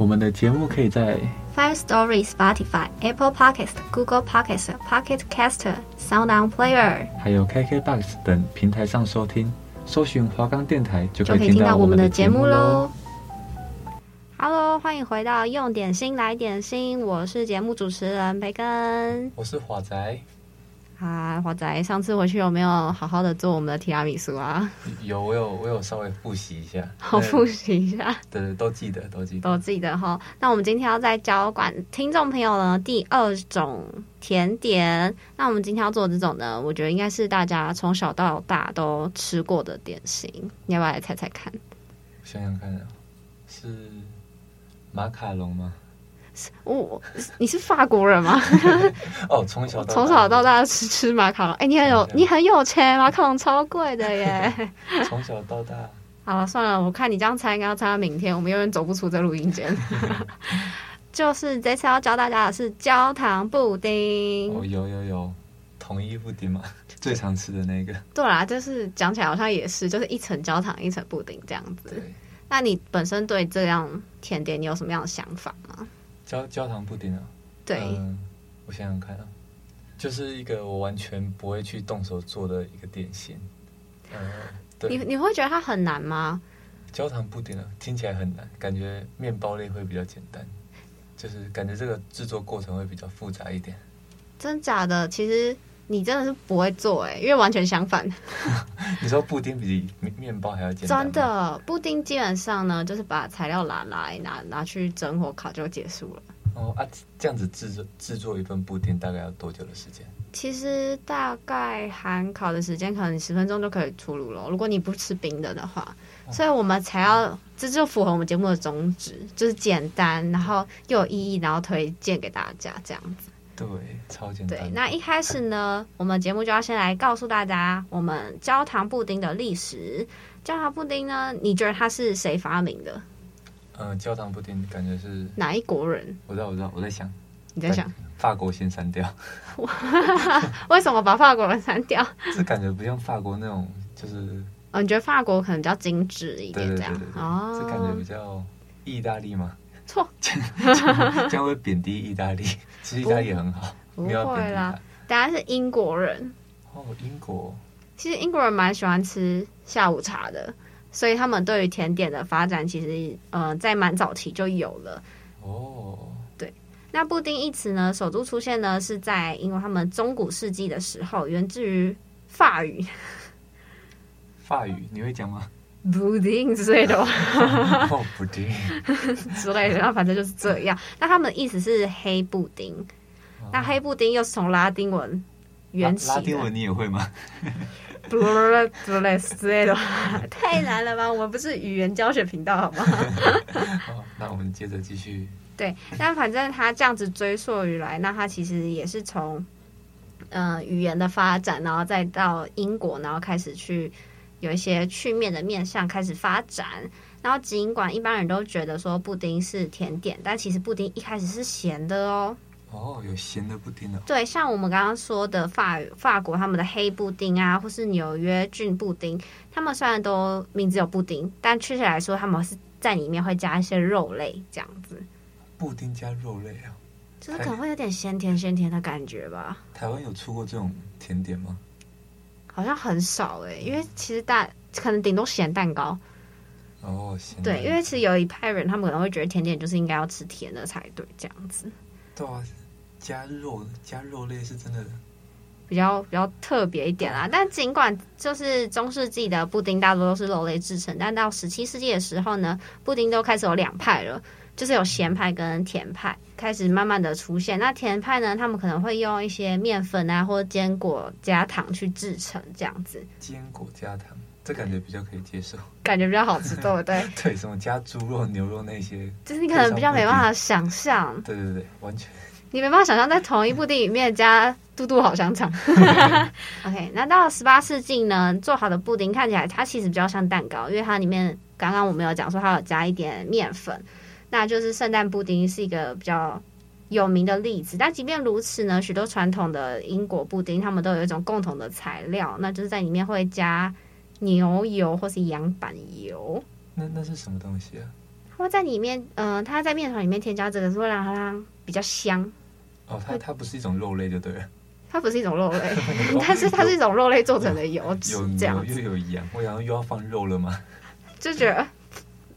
我们的节目可以在 Five Story、Spotify、Apple Podcast、Google Podcast、Pocket Caster、Sound On Player，还有 KKBox 等平台上收听。搜寻华冈电台就可以听到我们的节目喽。Hello，欢迎回到用点心来点心，我是节目主持人培根，我是华仔。啊，华仔，上次回去有没有好好的做我们的提拉米苏啊？有，我有，我有稍微复习一下。好，复习一下。对对，都记得，都记得，都记得哈。那我们今天要再教管听众朋友呢第二种甜点。那我们今天要做这种呢，我觉得应该是大家从小到大都吃过的点心。你要不要来猜猜看？想想看啊，是马卡龙吗？我，你是法国人吗？哦，从小从小到大吃吃马卡龙。哎、欸，你很有你很有钱，马卡龙超贵的耶。从小到大。好了，算了，我看你这样猜，应该要猜到明天，我们永远走不出这录音间。就是这次要教大家的是焦糖布丁。哦，有有有，统一布丁嘛，最常吃的那个。对啦，就是讲起来好像也是，就是一层焦糖，一层布丁这样子。那你本身对这样甜点，你有什么样的想法吗？焦焦糖布丁啊，对、呃，我想想看啊，就是一个我完全不会去动手做的一个点心。呃，对，你你会觉得它很难吗？焦糖布丁啊，听起来很难，感觉面包类会比较简单，就是感觉这个制作过程会比较复杂一点。真假的？其实你真的是不会做哎、欸，因为完全相反。你说布丁比面包还要简单？真的，布丁基本上呢，就是把材料拿来拿拿去蒸或烤就结束了。哦啊，这样子制作制作一份布丁大概要多久的时间？其实大概含烤的时间可能十分钟就可以出炉了。如果你不吃冰的的话，哦、所以我们才要这就符合我们节目的宗旨，就是简单，然后又有意义，然后推荐给大家这样子。对，超简单。对，那一开始呢，我们节目就要先来告诉大家我们焦糖布丁的历史。焦糖布丁呢，你觉得它是谁发明的？呃，焦糖布丁感觉是哪一国人？我知道，我知道，我在想，你在想法国先删掉。为什么把法国人删掉？这感觉不像法国那种，就是哦，你觉得法国可能比较精致一点，这样哦？这感觉比较意大利吗？错，这样会贬低意大利。其实意大利也很好，不会啦。大家是英国人哦，英国。其实英国人蛮喜欢吃下午茶的，所以他们对于甜点的发展，其实呃在蛮早期就有了。哦，对。那布丁一词呢，首度出现呢是在因为他们中古世纪的时候，源自于法语。法语你会讲吗？布丁之类的吧，哦，布丁之类的，然后反正就是这样。那他们的意思是黑布丁，哦、那黑布丁又是从拉丁文原起。拉丁文你也会吗？布勒布勒之类的，太难了吧？我们不是语言教学频道，好吗？好，那我们接着继续。对，但反正他这样子追溯于来，那他其实也是从嗯、呃、语言的发展，然后再到英国，然后开始去。有一些去面的面向开始发展，然后尽管一般人都觉得说布丁是甜点，但其实布丁一开始是咸的哦。哦，有咸的布丁的。对，像我们刚刚说的法法国他们的黑布丁啊，或是纽约郡布丁，他们虽然都名字有布丁，但确切来说，他们是在里面会加一些肉类这样子。布丁加肉类啊，就是可能会有点咸甜咸甜的感觉吧。台湾有出过这种甜点吗？好像很少哎、欸，因为其实大可能顶多咸蛋糕哦，咸对，因为其实有一派人他们可能会觉得甜点就是应该要吃甜的才对，这样子。对啊，加肉加肉类是真的比较比较特别一点啦。但尽管就是中世纪的布丁大多都是肉类制成，但到十七世纪的时候呢，布丁都开始有两派了。就是有咸派跟甜派开始慢慢的出现。那甜派呢，他们可能会用一些面粉啊，或者坚果加糖去制成这样子。坚果加糖。这感觉比较可以接受，感觉比较好吃，对不对？对，什么加猪肉、牛肉那些，就是你可能比较没办法想象。对对对，完全。你没办法想象在同一部电影里面加 嘟嘟好香肠。OK，那到了十八世纪呢，做好的布丁看起来它其实比较像蛋糕，因为它里面刚刚我们有讲说它有加一点面粉，那就是圣诞布丁是一个比较有名的例子。但即便如此呢，许多传统的英国布丁他们都有一种共同的材料，那就是在里面会加牛油或是羊板油。那那是什么东西啊？它会在里面，嗯、呃，它在面团里面添加这个，是会让它比较香。哦，它它不是一种肉类就对了，它不是一种肉类，但是它是一种肉类做成的油脂，有这样又有羊，我想又要放肉了吗？就觉得，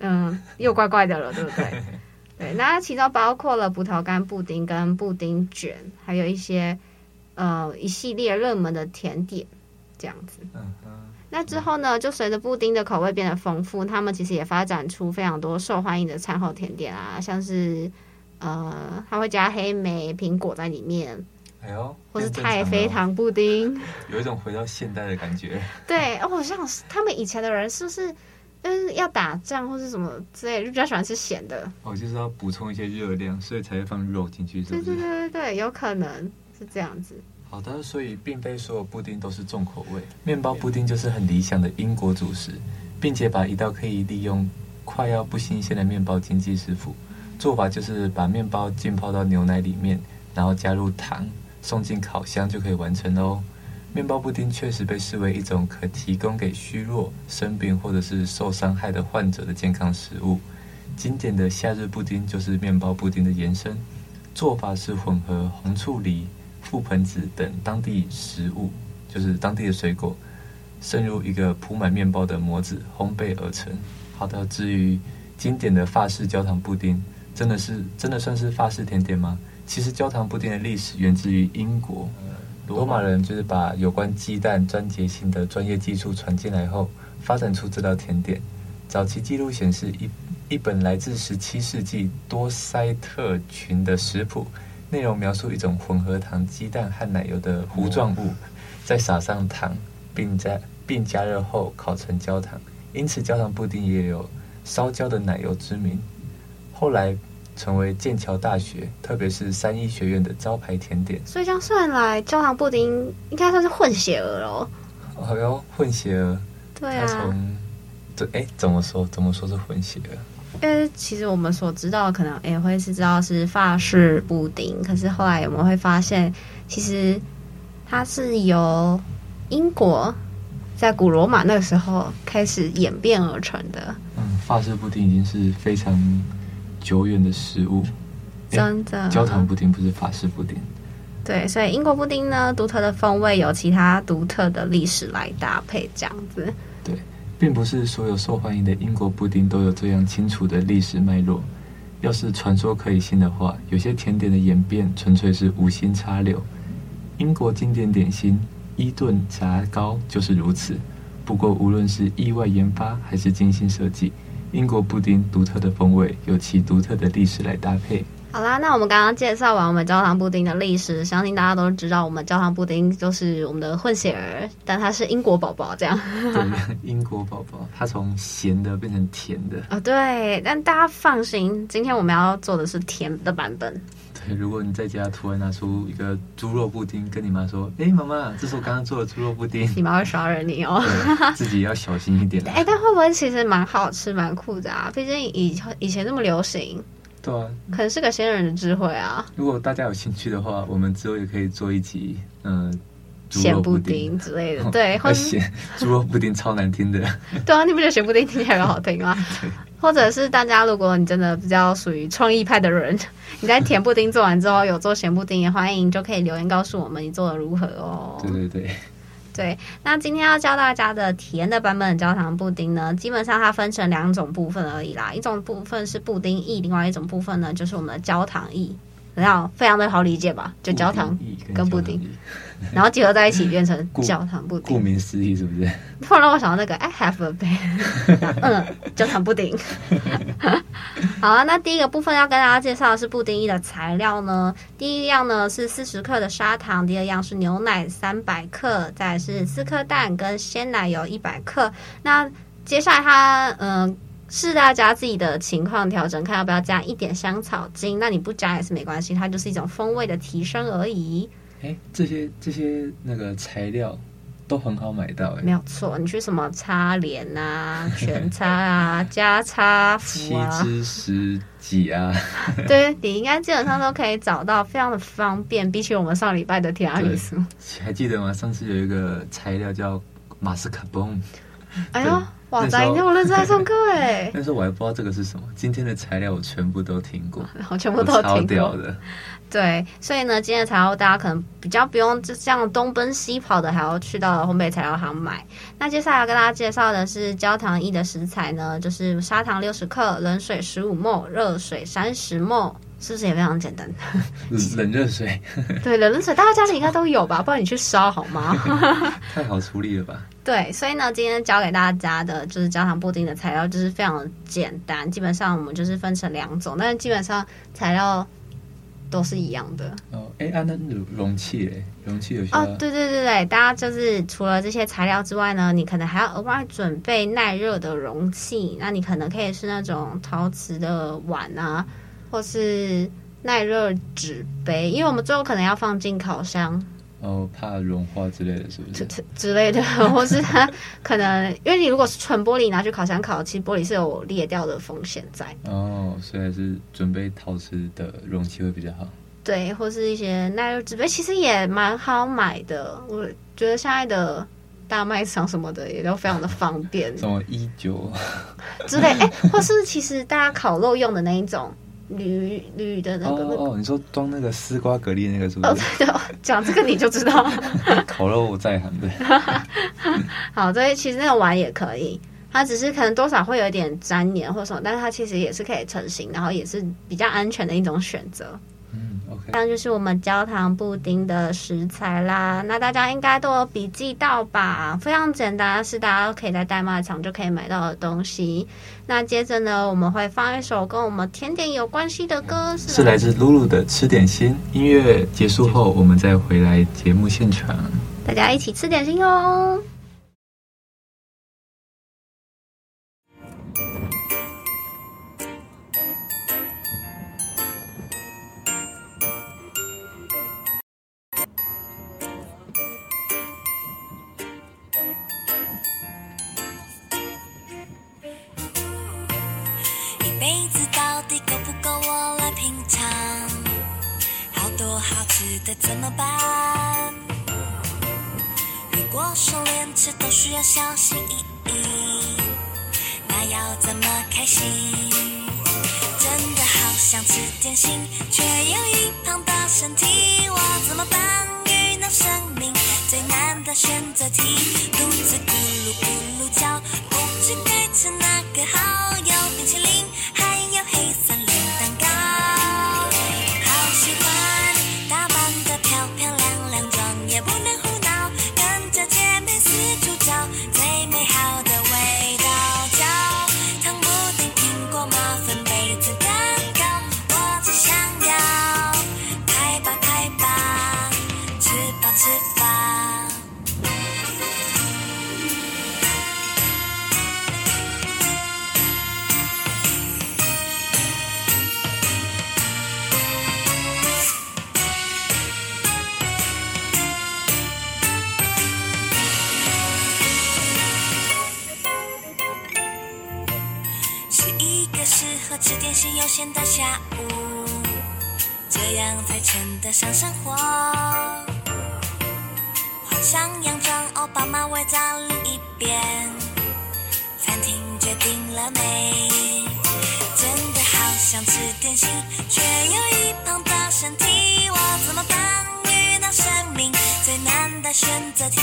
嗯，又怪怪的了，对不对？对，那其中包括了葡萄干布丁跟布丁卷，还有一些呃一系列热门的甜点，这样子。嗯嗯。那之后呢，就随着布丁的口味变得丰富，他们其实也发展出非常多受欢迎的餐后甜点啊，像是。呃，它会加黑莓、苹果在里面，哎呦，或是太妃糖布丁，有一种回到现代的感觉。对，哦，像他们以前的人是不是，嗯，要打仗或是什么之类，就比较喜欢吃咸的。哦，就是要补充一些热量，所以才会放肉进去，是不是？对对对对对，有可能是这样子。好的，所以并非所有布丁都是重口味，面包布丁就是很理想的英国主食，并且把一道可以利用快要不新鲜的面包经济师傅。做法就是把面包浸泡到牛奶里面，然后加入糖，送进烤箱就可以完成哦。面包布丁确实被视为一种可提供给虚弱、生病或者是受伤害的患者的健康食物。经典的夏日布丁就是面包布丁的延伸，做法是混合红醋梨、覆盆子等当地食物，就是当地的水果，渗入一个铺满面包的模子烘焙而成。好的，至于经典的法式焦糖布丁。真的是真的算是法式甜点吗？其实焦糖布丁的历史源自于英国，罗马人就是把有关鸡蛋专节性的专业技术传进来后，发展出这道甜点。早期记录显示一，一一本来自十七世纪多塞特群的食谱，内容描述一种混合糖、鸡蛋和奶油的糊状物，再撒上糖，并在并加热后烤成焦糖，因此焦糖布丁也有烧焦的奶油之名。后来成为剑桥大学，特别是三一学院的招牌甜点。所以这样算来，焦糖布丁应该算是混血儿喽。哦哟，混血儿。对啊。从这哎，怎么说？怎么说是混血儿？因为其实我们所知道的，可能也会是知道是法式布丁，可是后来我们会发现，其实它是由英国在古罗马那个时候开始演变而成的。嗯，法式布丁已经是非常。久远的食物，真的。焦糖布丁不是法式布丁，对，所以英国布丁呢，独特的风味有其他独特的历史来搭配，这样子。对，并不是所有受欢迎的英国布丁都有这样清楚的历史脉络。要是传说可以信的话，有些甜点的演变纯粹是无心插柳。英国经典点心伊顿炸糕就是如此。不过，无论是意外研发还是精心设计。英国布丁独特的风味，有其独特的历史来搭配。好啦，那我们刚刚介绍完我们焦糖布丁的历史，相信大家都知道，我们焦糖布丁就是我们的混血儿，但它是英国宝宝，这样。对，英国宝宝，它从咸的变成甜的。哦，对，但大家放心，今天我们要做的是甜的版本。如果你在家突然拿出一个猪肉布丁，跟你妈说：“哎，妈妈，这是我刚刚做的猪肉布丁。”你妈会杀人你哦，自己要小心一点。哎，但会不会其实蛮好吃、蛮酷的啊？毕竟以以前那么流行，对啊，可能是个先人的智慧啊。如果大家有兴趣的话，我们之后也可以做一集，嗯、呃，咸布丁之类的。对，或咸猪肉布丁超难听的。对啊，你不觉得咸布丁听起来很好听吗？对。或者是大家，如果你真的比较属于创意派的人，你在甜布丁做完之后有做咸布丁，也欢迎就可以留言告诉我们你做的如何哦。对对对，对。那今天要教大家的甜的版本的焦糖布丁呢，基本上它分成两种部分而已啦。一种部分是布丁液，另外一种部分呢就是我们的焦糖液。然后非常的好理解吧？就焦糖跟布丁，然后结合在一起 变成焦糖布丁。顾名思义，是不是？突然让我想到那个 I have a bag，嗯，焦糖布丁。好啊，那第一个部分要跟大家介绍的是布丁一的材料呢。第一样呢是四十克的砂糖，第二样是牛奶三百克，再是四颗蛋跟鲜奶油一百克。那接下来它嗯。呃是大家自己的情况调整，看要不要加一点香草精。那你不加也是没关系，它就是一种风味的提升而已。哎，这些这些那个材料都很好买到，哎，没有错。你去什么擦脸啊、全擦啊、加擦福啊、七之十几啊，对，你应该基本上都可以找到，非常的方便。比起我们上礼拜的提拉米苏，还记得吗？上次有一个材料叫马斯卡彭。哎呦！哇塞！你这么认真在上课哎！那时候我还不知道这个是什么。今天的材料我全部都听过，我全部都听过。超屌的。对，所以呢，今天的材料大家可能比较不用就这样东奔西跑的，还要去到烘焙材料行买。那接下来要跟大家介绍的是焦糖液的食材呢，就是砂糖六十克，冷水十五 ml，热水三十 ml。是不是也非常简单？冷热水，对，冷热水，大家家里应该都有吧？不然你去烧好吗？太好处理了吧？对，所以呢，今天教给大家的就是焦糖布丁的材料，就是非常的简单。基本上我们就是分成两种，但是基本上材料都是一样的。哦，哎，啊，那容器哎，容器有些哦，对对对对，大家就是除了这些材料之外呢，你可能还要额外准备耐热的容器。那你可能可以是那种陶瓷的碗啊。或是耐热纸杯，因为我们最后可能要放进烤箱，哦，怕融化之类的是不是？之之类的，或是它可能，因为你如果是纯玻璃拿去烤箱烤，其实玻璃是有裂掉的风险在。哦，所以还是准备陶瓷的容器会比较好。对，或是一些耐热纸杯，其实也蛮好买的。我觉得现在的大卖场什么的也都非常的方便，什么一九之类，哎，或是其实大家烤肉用的那一种。铝铝的那个、那个、哦，哦，你说装那个丝瓜蛤蜊那个是不是？哦，对，讲这个你就知道。烤肉我在行的。好，所以其实那个碗也可以，它只是可能多少会有一点粘黏或什么，但是它其实也是可以成型，然后也是比较安全的一种选择。这样就是我们焦糖布丁的食材啦。那大家应该都有笔记到吧？非常简单，是大家都可以在代卖场就可以买到的东西。那接着呢，我们会放一首跟我们甜点有关系的歌，是，是来自露露的《吃点心》。音乐结束后，我们再回来节目现场，大家一起吃点心哦。杯子到底够不够我来品尝？好多好吃的怎么办？如果说连吃都需要小心翼翼，那要怎么开心？真的好想吃点心，却有一胖的身体，我怎么办？遇到生命最难的选择题，肚子咕噜咕噜叫，不知该吃哪个好，有冰淇淋。吃饭是一个适合吃点心悠闲的下午这样才称得上生活。换上洋装，奥巴马围在另一边。餐厅决定了没？真的好想吃点心，却有一胖的身体，我怎么办？遇到生命最难的选择题，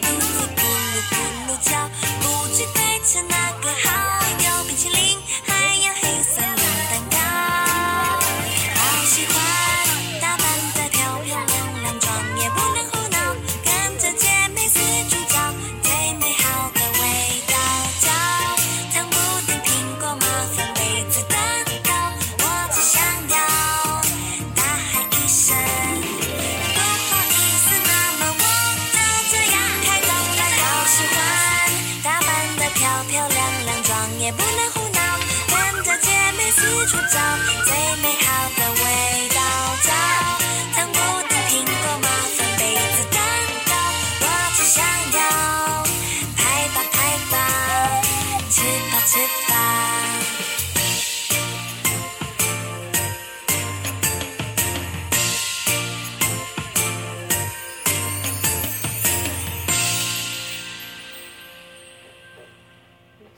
咕噜咕噜咕噜叫，不知该吃哪个好，有冰淇淋还。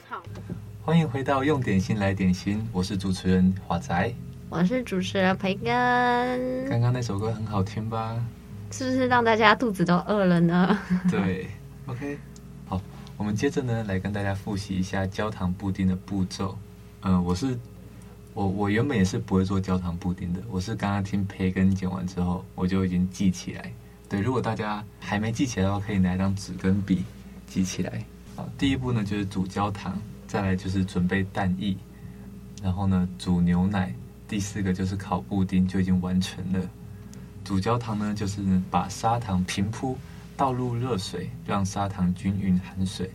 好，欢迎回到用点心来点心，我是主持人华仔。我是主持人培根，刚刚那首歌很好听吧？是不是让大家肚子都饿了呢？对，OK，好，我们接着呢来跟大家复习一下焦糖布丁的步骤。嗯、呃，我是我我原本也是不会做焦糖布丁的，我是刚刚听培根讲完之后，我就已经记起来。对，如果大家还没记起来的话，可以拿一张纸跟笔记起来。好，第一步呢就是煮焦糖，再来就是准备蛋液，然后呢煮牛奶，第四个就是烤布丁就已经完成了。煮焦糖呢，就是把砂糖平铺，倒入热水，让砂糖均匀含水。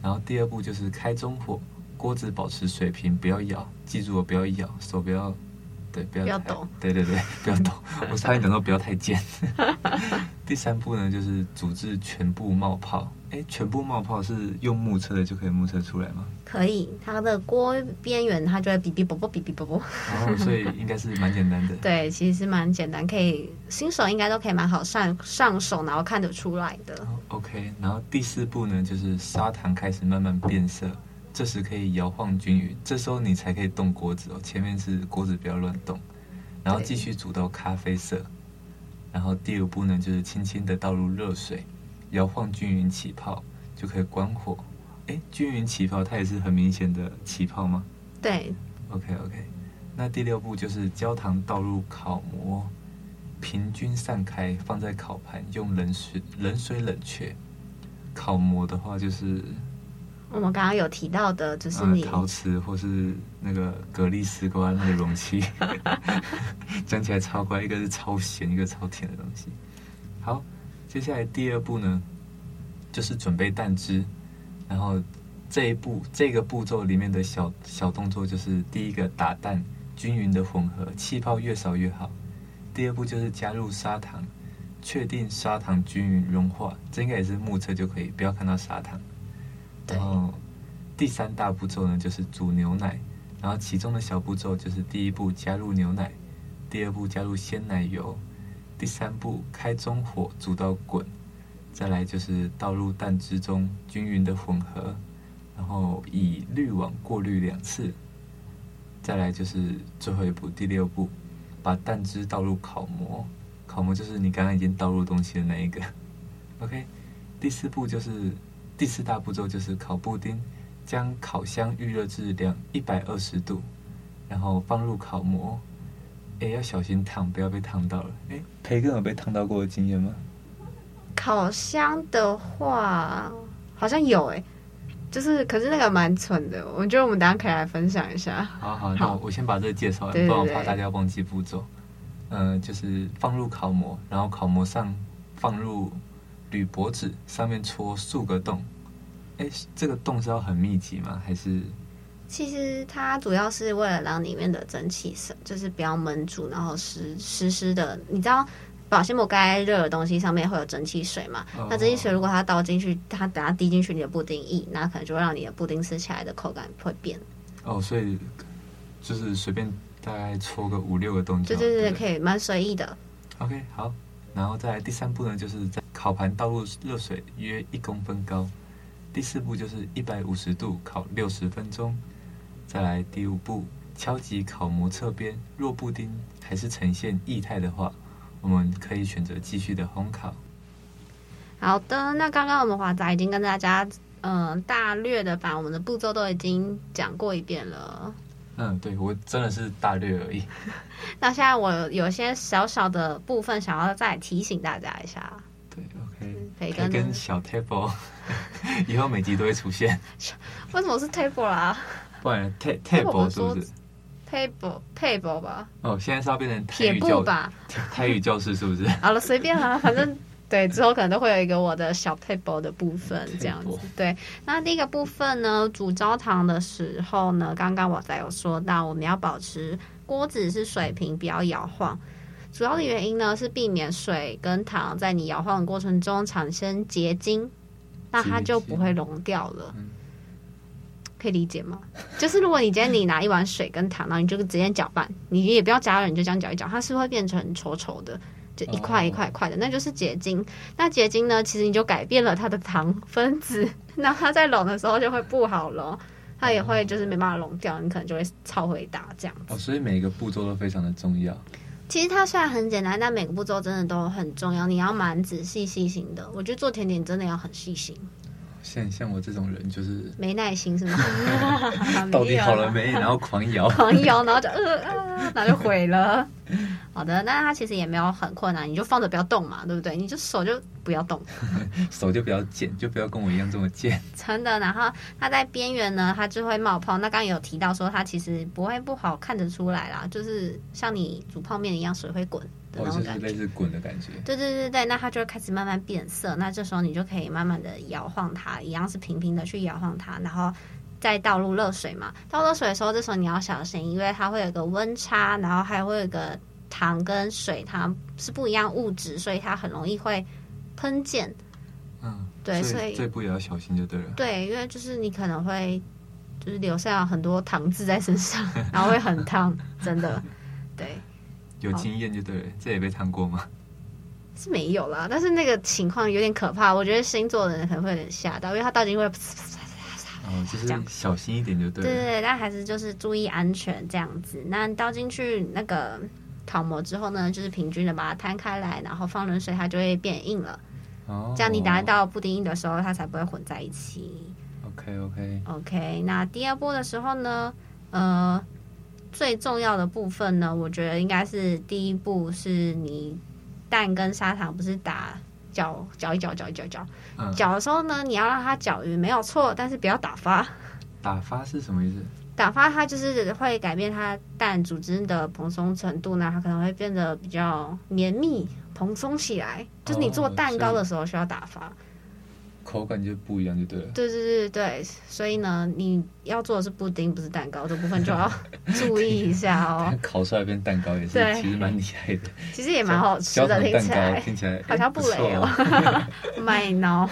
然后第二步就是开中火，锅子保持水平，不要咬，记住我不要咬，手不要，对，不要不要抖，对对对，不要抖。我差点讲到不要太尖。第三步呢，就是煮至全部冒泡。哎，全部冒泡是用目测的就可以目测出来吗？可以，它的锅边缘它就会哔哔啵啵哔哔啵啵。哦，所以应该是蛮简单的。对，其实是蛮简单，可以新手应该都可以蛮好上上手，然后看得出来的。哦，OK，然后第四步呢，就是砂糖开始慢慢变色，这时可以摇晃均匀，这时候你才可以动锅子哦。前面是锅子不要乱动，然后继续煮到咖啡色。然后第五步呢，就是轻轻的倒入热水。摇晃均匀起泡就可以关火。哎，均匀起泡，它也是很明显的起泡吗？对。OK OK，那第六步就是焦糖倒入烤模，平均散开，放在烤盘，用冷水冷水冷却。烤模的话就是我们刚刚有提到的，就是你、呃、陶瓷或是那个蛤蜊丝瓜那个容器，讲起来超乖，一个是超咸，一个超甜的东西。好。接下来第二步呢，就是准备蛋汁，然后这一步这个步骤里面的小小动作就是第一个打蛋，均匀的混合，气泡越少越好。第二步就是加入砂糖，确定砂糖均匀融化，这应该也是目测就可以，不要看到砂糖。然后第三大步骤呢，就是煮牛奶，然后其中的小步骤就是第一步加入牛奶，第二步加入鲜奶油。第三步，开中火煮到滚，再来就是倒入蛋汁中，均匀的混合，然后以滤网过滤两次，再来就是最后一步，第六步，把蛋汁倒入烤模，烤模就是你刚刚已经倒入东西的那一个，OK。第四步就是第四大步骤就是烤布丁，将烤箱预热至两一百二十度，然后放入烤模。哎，要小心烫，不要被烫到了。哎，培根有被烫到过的经验吗？烤箱的话，好像有哎，就是可是那个蛮蠢的，我觉得我们等下可以来分享一下。好好，那我先把这个介绍完，不然我怕大家忘记步骤。嗯、呃，就是放入烤模，然后烤模上放入铝箔纸，上面戳数个洞。哎，这个洞是要很密集吗？还是？其实它主要是为了让里面的蒸汽是，就是不要闷住，然后湿湿湿的。你知道保鲜膜盖在热的东西上面会有蒸汽水嘛？哦、那蒸汽水如果它倒进去，它等下滴进去你的布丁液，那可能就会让你的布丁吃起来的口感会变。哦，所以就是随便大概戳个五六个洞就，对对对，对可以蛮随意的。OK，好，然后再来第三步呢，就是在烤盘倒入热水约一公分高。第四步就是一百五十度烤六十分钟。再来第五步，敲击烤模侧边。若布丁还是呈现液态的话，我们可以选择继续的烘烤。好的，那刚刚我们华仔已经跟大家嗯、呃、大略的把我们的步骤都已经讲过一遍了。嗯，对，我真的是大略而已。那现在我有些小小的部分想要再提醒大家一下。对，OK，培根跟小 table 以后每集都会出现。为什么是 table 啦？不然，table 是不是？table table 吧。哦，现在是要变成台语教吧？台语教室是不是？好了，随便啦，反正对，之后可能都会有一个我的小 table 的部分这样子。对，那第一个部分呢，煮焦糖的时候呢，刚刚我才有说到，我们要保持锅子是水平，不要摇晃。主要的原因呢，是避免水跟糖在你摇晃的过程中产生结晶，那它就不会溶掉了。可以理解吗？就是如果你今天你拿一碗水跟糖，然后你就直接搅拌，你也不要加热，你就这样搅一搅，它是会变成稠稠的，就一块一块一块的，那就是结晶。那结晶呢，其实你就改变了它的糖分子，那它在溶的时候就会不好溶，它也会就是没办法溶掉，你可能就会超回答这样子。哦，所以每一个步骤都非常的重要。其实它虽然很简单，但每个步骤真的都很重要，你要蛮仔细细心的。我觉得做甜点真的要很细心。像像我这种人就是没耐心是吗？到底好了没？然后狂摇，狂摇，然后就呃呃，然后就毁了。好的，那它其实也没有很困难，你就放着不要动嘛，对不对？你就手就不要动，手就不要贱，就不要跟我一样这么贱。真的，然后它在边缘呢，它就会冒泡。那刚刚有提到说，它其实不会不好看得出来啦，就是像你煮泡面一样，水会滚。哦，就是类似滚的感觉。对对对对，那它就会开始慢慢变色。那这时候你就可以慢慢的摇晃它，一样是平平的去摇晃它，然后再倒入热水嘛。倒热水的时候，这时候你要小心，因为它会有个温差，然后还会有个糖跟水，它是不一样物质，所以它很容易会喷溅。嗯，对，所以这步也要小心就对了。对，因为就是你可能会就是留下很多糖渍在身上，然后会很烫，真的，对。有经验就对了，这也被烫过吗？是没有啦，但是那个情况有点可怕，我觉得星座的人可能会有点吓到，因为他倒进会，哦，就是小心一点就对了。对对对，但还是就是注意安全这样子。那倒进去那个烤模之后呢，就是平均的把它摊开来，然后放冷水，它就会变硬了。哦，这样你等下到布丁硬的时候，它才不会混在一起。OK OK OK，那第二步的时候呢，呃。最重要的部分呢，我觉得应该是第一步，是你蛋跟砂糖不是打搅搅一搅搅一搅搅，搅的时候呢，你要让它搅匀，没有错，但是不要打发。打发是什么意思？打发它就是会改变它蛋组织的蓬松程度呢，它可能会变得比较绵密、蓬松起来。就是你做蛋糕的时候需要打发。口感就不一样，就对了。对对对对，所以呢，你要做的是布丁，不是蛋糕，这部分就要注意一下哦。烤出来变蛋糕也是，其实蛮厉害的。其实也蛮好吃的，听起来听起来好像不雷哦。卖孬。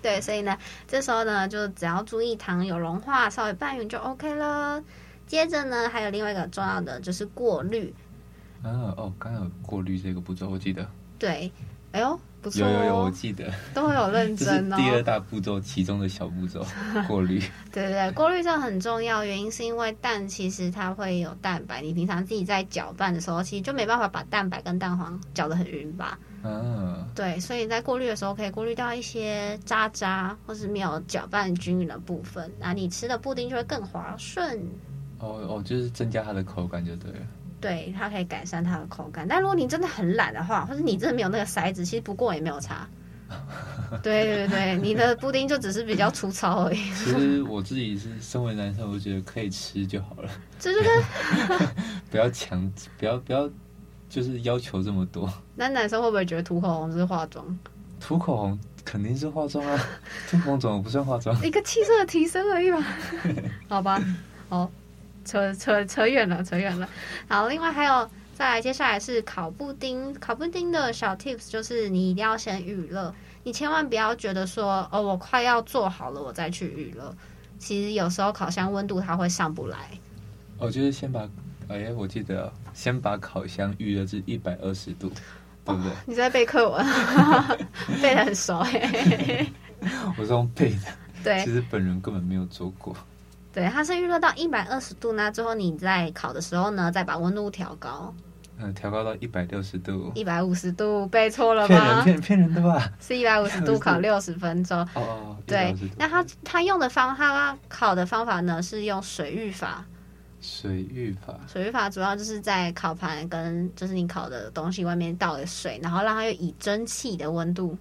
对，所以呢，这时候呢，就只要注意糖有融化，稍微拌匀就 OK 了。接着呢，还有另外一个重要的就是过滤。啊哦，刚有过滤这个步骤，我记得。对，哎呦。不错哦、有有有，我记得都会有认真哦。第二大步骤其中的小步骤，过滤。对对对，过滤这很重要，原因是因为蛋其实它会有蛋白，你平常自己在搅拌的时候，其实就没办法把蛋白跟蛋黄搅得很匀吧。嗯、啊。对，所以在过滤的时候可以过滤掉一些渣渣或是没有搅拌均匀的部分，那你吃的布丁就会更滑顺。哦哦，就是增加它的口感就对了。对，它可以改善它的口感。但如果你真的很懒的话，或者你真的没有那个筛子，其实不过也没有差。对对对，你的布丁就只是比较粗糙而已。其实我自己是身为男生，我觉得可以吃就好了。这就是不要强，不要不要，就是要求这么多。那男生会不会觉得涂口红是化妆？涂口红肯定是化妆啊，涂口红怎么不算化妆？一个气色的提升而已嘛。好吧，好。扯扯扯远了，扯远了。好，另外还有再来，接下来是烤布丁。烤布丁的小 tips 就是你一定要先预热，你千万不要觉得说哦，我快要做好了，我再去预热。其实有时候烤箱温度它会上不来。哦，就是先把哎，我记得先把烤箱预热至一百二十度，对不对？哦，你在背课文，背的很熟哎。我是用背的，对，其实本人根本没有做过。对，它是预热到一百二十度，那最后你在烤的时候呢，再把温度调高。嗯，调高到一百六十度。一百五十度，背错了吗？骗人骗骗人的吧？是一百五十度烤六十分钟。哦哦。对，那它它用的方它烤的方法呢，是用水浴法。水浴法。水浴法主要就是在烤盘跟就是你烤的东西外面倒的水，然后让它用以蒸汽的温度，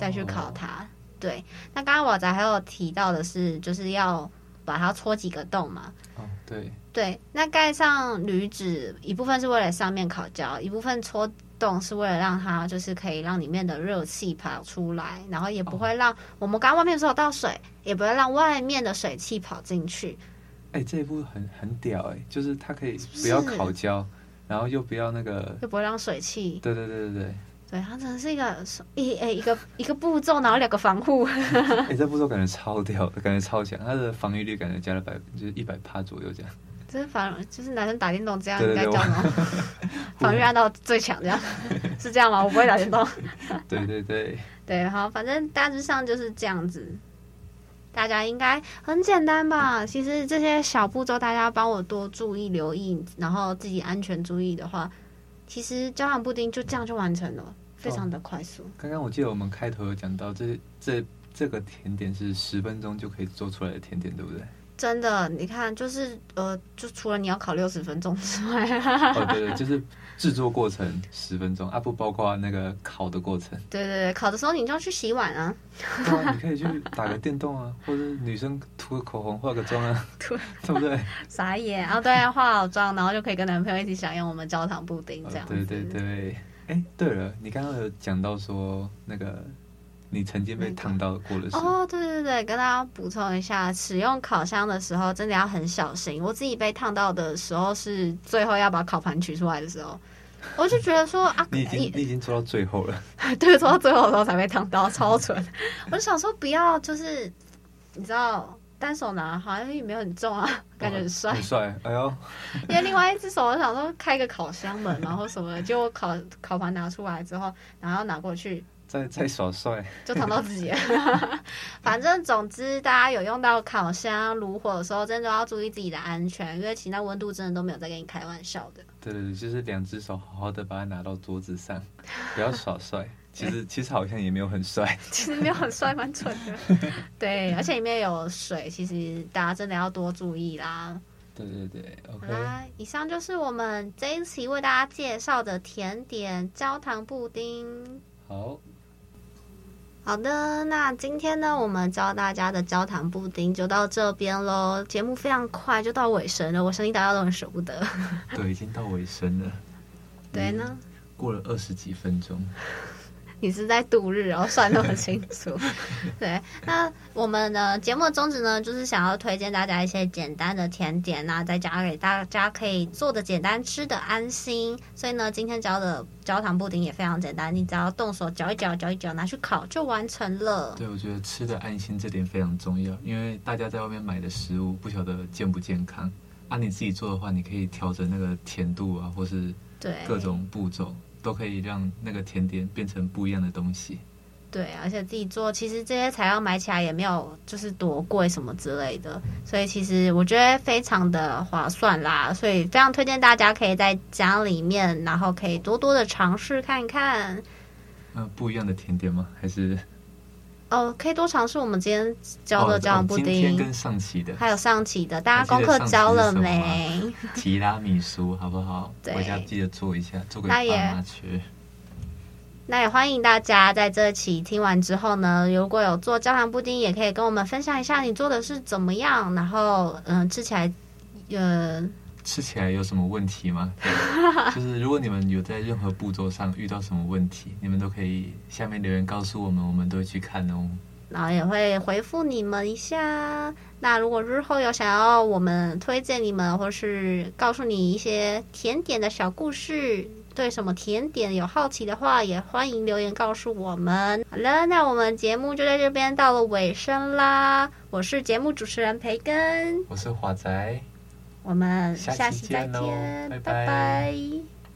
再去烤它。哦、对，那刚刚我仔还有提到的是，就是要。把它戳几个洞嘛？哦，对，对，那盖上铝纸，一部分是为了上面烤焦，一部分戳洞是为了让它就是可以让里面的热气跑出来，然后也不会让我们刚刚外面说有倒水，也不会让外面的水汽跑进去。哎、欸，这一步很很屌哎、欸，就是它可以不要烤焦，然后又不要那个，又不会让水汽。对对对对对。对，它真的是一个一哎一个一个步骤，然后两个防护。哎、欸，这步骤感觉超屌，感觉超强，它的防御率感觉加了百就是一百趴左右这样。就是防，就是男生打电动这样应该叫吗？防御按到最强这样，是这样吗？我不会打电动。对对对。对，好，反正大致上就是这样子。大家应该很简单吧？其实这些小步骤，大家帮我多注意留意，然后自己安全注意的话。其实焦糖布丁就这样就完成了，非常的快速。刚刚我记得我们开头有讲到这，这这这个甜点是十分钟就可以做出来的甜点，对不对？真的，你看，就是呃，就除了你要烤六十分钟之外，哦，对对，就是制作过程十分钟啊，不包括那个烤的过程。对对对，烤的时候你就要去洗碗啊。对啊，你可以去打个电动啊，或者女生涂个口红、化个妆啊，对不对？傻眼啊！对啊，化好妆，然后就可以跟男朋友一起享用我们焦糖布丁这样，哦。对对对，哎，对了，你刚刚有讲到说那个。你曾经被烫到过的事哦，对对对，跟大家补充一下，使用烤箱的时候真的要很小心。我自己被烫到的时候是最后要把烤盘取出来的时候，我就觉得说啊，你已经你，你已经做到最后了，对，做到最后的时候才被烫到，超蠢。我就想说不要，就是你知道，单手拿好像也没有很重啊，感觉很帅，很帅。哎呦，因为另外一只手我想说开个烤箱门，然后什么的，结果烤烤盘拿出来之后，然后拿过去。在在耍帅，就烫到自己。反正总之，大家有用到烤箱、炉火的时候，真的要注意自己的安全，因为其他温度真的都没有在跟你开玩笑的。对对对，就是两只手好好的把它拿到桌子上，不要耍帅。其实 其实好像也没有很帅，其实没有很帅，蛮蠢的。对，而且里面有水，其实大家真的要多注意啦。对对对，OK。好啦，以上就是我们这一期为大家介绍的甜点——焦糖布丁。好。好的，那今天呢，我们教大家的焦糖布丁就到这边喽。节目非常快就到尾声了，我相信大家都很舍不得。对，已经到尾声了。对呢，过了二十几分钟。你是在度日，然后算那么清楚。对，那我们的节目的宗旨呢，就是想要推荐大家一些简单的甜点呐、啊，在家给大家可以做的简单，吃的安心。所以呢，今天教的焦糖布丁也非常简单，你只要动手搅一搅，搅一搅，拿去烤就完成了。对，我觉得吃的安心这点非常重要，因为大家在外面买的食物不晓得健不健康。按、啊、你自己做的话，你可以调整那个甜度啊，或是对各种步骤。都可以让那个甜点变成不一样的东西。对，而且自己做，其实这些材料买起来也没有就是多贵什么之类的，所以其实我觉得非常的划算啦。所以非常推荐大家可以在家里面，然后可以多多的尝试看一看。嗯、呃，不一样的甜点吗？还是？哦，可以多尝试我们今天教的焦糖布丁，哦哦、今天跟上期的，还有上期的，大家功课交了没？提拉米苏好不好？对，回家记得做一下，做给爸妈吃。那也欢迎大家在这期听完之后呢，如果有做焦糖布丁，也可以跟我们分享一下你做的是怎么样，然后嗯，吃起来，呃。吃起来有什么问题吗？就是如果你们有在任何步骤上遇到什么问题，你们都可以下面留言告诉我们，我们都会去看哦。然后也会回复你们一下。那如果日后有想要我们推荐你们，或是告诉你一些甜点的小故事，对什么甜点有好奇的话，也欢迎留言告诉我们。好了，那我们节目就在这边到了尾声啦。我是节目主持人培根，我是华仔。我们下期再见，拜拜。拜拜。